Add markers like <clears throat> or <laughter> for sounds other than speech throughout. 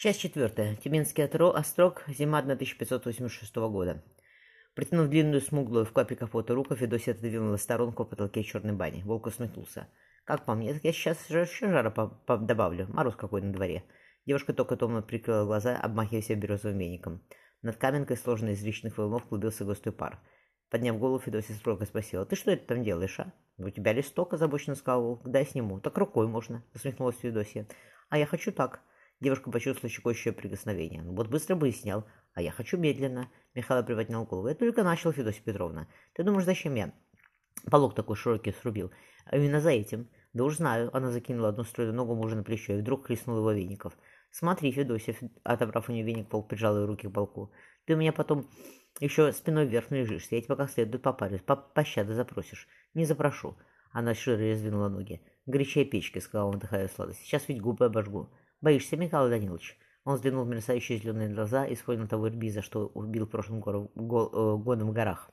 Часть четвертая. Тюменский острог. Зима 1586 года. Протянув длинную, смуглую в капе капота руку, Федосия отодвинула сторонку в потолке черной бани. Волк усмехнулся. «Как по мне, так я сейчас еще жара добавлю. Мороз какой на дворе». Девушка только томно прикрыла глаза, обмахивая себя березовым веником. Над каменкой, сложенной из личных волнов, клубился густой пар. Подняв голову, Федосия строго спросила. «Ты что это там делаешь, а?» «У тебя листок», — озабоченно сказал Волк. «Дай сниму». «Так рукой можно», — усмехнулась Федосия. «А я хочу так». Девушка почувствовала щекочущее прикосновение. «Ну вот быстро бы и снял. А я хочу медленно». Михаил приподнял голову. «Я только начал, Федосия Петровна. Ты думаешь, зачем я полок такой широкий срубил? А именно за этим. Да уж знаю». Она закинула одну стройную ногу мужа на плечо и вдруг хлестнула его веников. «Смотри, Федосия», отобрав у нее веник, полк прижал ее руки к полку. «Ты у меня потом еще спиной вверх лежишь. Я тебя как следует попарюсь. По пощады запросишь. Не запрошу». Она шире раздвинула ноги. «Горячая печки», — сказала, вдыхая сладость. «Сейчас ведь губы обожгу». «Боишься, Михаил Данилович?» Он взглянул в мерцающие зеленые глаза и вспомнил того Ирбиза, что убил в прошлом году, го, э, году в горах.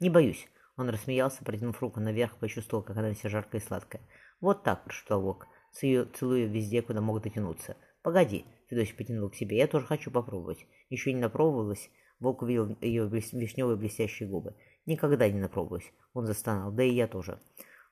«Не боюсь». Он рассмеялся, протянув руку наверх, почувствовал, как она вся жаркая и сладкая. «Вот так», — прошептал Вок, целуя везде, куда могут дотянуться. «Погоди», — Федосий потянул к себе, — «я тоже хочу попробовать». Еще не напробовалась, Волк увидел ее вишневые блестящие губы. «Никогда не напробуюсь». Он застонал, да и я тоже.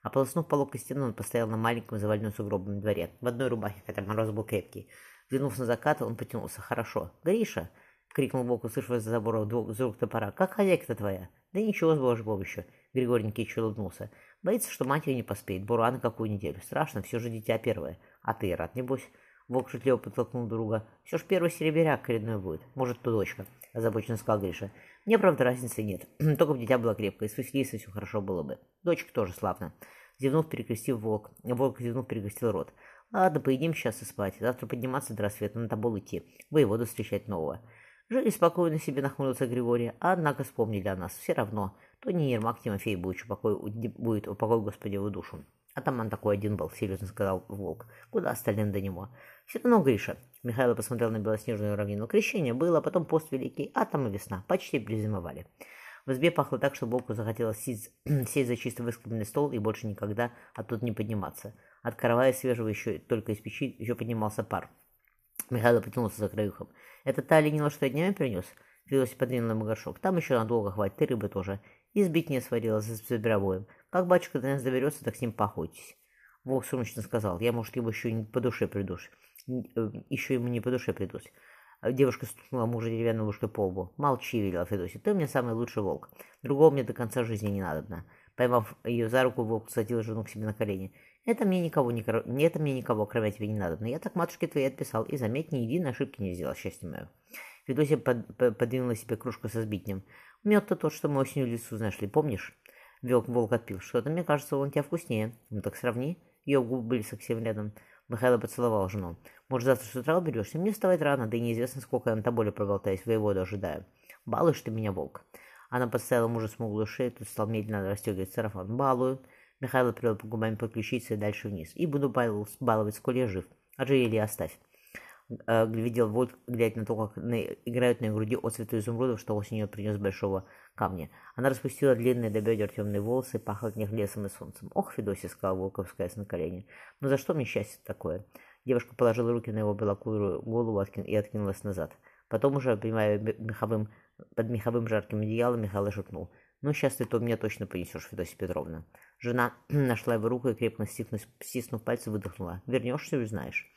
Ополоснув полок стены, он постоял на маленьком заваленном сугробном дворе, в одной рубахе, хотя мороз был крепкий. Взглянув на закат, он потянулся. «Хорошо. Гриша!» — крикнул Бог, услышав из-за забора звук топора. «Как хозяйка-то твоя?» «Да ничего, с божьей помощью!» Григорий Никитич улыбнулся. «Боится, что матери не поспеет. Бурана какую неделю. Страшно, все же дитя первое. А ты рад, небось?» Волк шутливо подтолкнул друга. «Все ж первый серебряк коренной будет. Может, то дочка», — озабоченно сказал Гриша. «Мне, правда, разницы нет. <clears throat> Только бы дитя было крепкое, с Василисой все хорошо было бы. Дочка тоже славно». Зевнув, перекрестил волк. Волк зевнув, перекрестил рот. «Ладно, поедим сейчас и спать. Завтра подниматься до рассвета, на табол идти. Воеводу встречать нового». Жили спокойно себе, нахмурился Григорий, а однако вспомнили о нас. Все равно, то не Ермак Тимофей будет упокой, будет упокой Господи его душу. Атаман такой один был, серьезно сказал Волк. Куда остальным до него? Все равно, Гриша. Михаил посмотрел на белоснежную равнину. Крещение было, потом пост великий, а там и весна. Почти призимовали. В избе пахло так, что Волку захотелось сесть, <clears throat> сесть за чисто выскобленный стол и больше никогда оттуда не подниматься. От каравая свежего еще только из печи еще поднимался пар. Михаил потянулся за краюхом. «Это та оленила, что я днями принес?» Филосиф подвинул ему горшок. «Там еще надолго хватит, и рыбы тоже. И сбить не сварила за зверобоем. Как батюшка до нас доберется, так с ним поохотитесь. Волк сумочно сказал, я, может, его еще не по душе придусь. Э, еще ему не по душе придусь. А девушка стукнула мужа деревянной ложкой по лбу. «Молчи», — велела Федосия, — «ты у меня самый лучший волк. Другого мне до конца жизни не надобно». Поймав ее за руку, волк посадил жену к себе на колени. «Это мне никого, не, это мне никого, кроме тебя, не надобно. Я так матушке твоей отписал, и, заметь, ни единой ошибки не сделал, счастье мое». Федосия под, подвинула себе кружку со сбитнем. Мед-то тот, что мы осенью в лесу нашли, помнишь? Волк, волк отпил. Что-то, мне кажется, он тебя вкуснее. Ну так сравни. Ее губы были совсем рядом. Михаил поцеловал жену. Может, завтра с утра уберешься? Мне вставать рано, да и неизвестно, сколько я на тоболе проболтаюсь, воеводу ожидаю. Балуешь ты меня, волк. Она подставила мужа смуглую шею, тут стал медленно расстегивать сарафан. Балую. Михаил привел по губами по ключице и дальше вниз. И буду баловать, сколь я жив. Ожерелье оставь. Э, глядел Вольт, глядя на то, как на, играют на груди отцветы изумрудов, что осенью принес большого камня. Она распустила длинные до бедер темные волосы, пахла от них лесом и солнцем. «Ох, Федосия!» — сказала Волков, скаясь на колени. «Ну за что мне счастье такое?» Девушка положила руки на его белокурую голову и откинулась назад. Потом уже, обнимая меховым, под меховым жарким одеялом, Михаил шепнул. «Ну, сейчас ты то меня точно понесешь, Федосия Петровна». Жена <clears throat> нашла его руку и, крепко стиснув, стиснув пальцы, выдохнула. «Вернешься, узнаешь».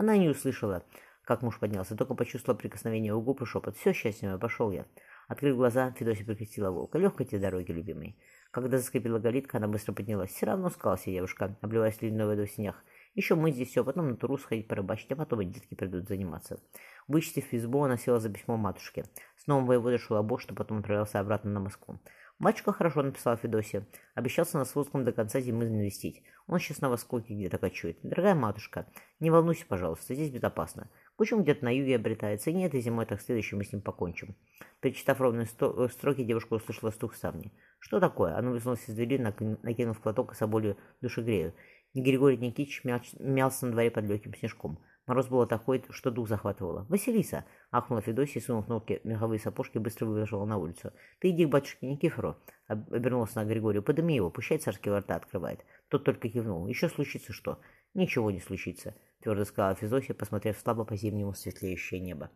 Она не услышала, как муж поднялся, только почувствовала прикосновение его губ и шепот. «Все, счастье мое, пошел я». Открыв глаза, Федосия прикрестила волка. «Легкой тебе дороги, любимый». Когда заскрипела галитка, она быстро поднялась. «Все равно скалась девушка, обливаясь ледяной водой в снег. Еще мы здесь все, потом на туру сходить порыбачить, а потом и детки придут заниматься». Вычистив избу, она села за письмо матушке. С новым воеводой шел обоз, что потом отправился обратно на Москву. Батюшка хорошо написал Федосия. Обещался на Слуцком до конца зимы навестить. Он сейчас на Востоке где-то кочует. Дорогая матушка, не волнуйся, пожалуйста, здесь безопасно. Почему где-то на юге обретается, и нет, и зимой так следующим мы с ним покончим. Перечитав ровные э, строки, девушка услышала стук ставни. Что такое? Она высунулась из двери, накинув платок и соболью душегрею. Григорий Никитич мялся на дворе под легким снежком. Мороз было такой, что дух захватывало. «Василиса!» — ахнула Федосия, сунув ноги меховые сапожки, быстро выбежала на улицу. «Ты иди к батюшке Никифору!» — обернулся на Григорию. «Подыми его, пущай царские ворота открывает». Тот только кивнул. «Еще случится что?» «Ничего не случится». твердо сказала Федосия, посмотрев слабо по-зимнему светлеющее небо.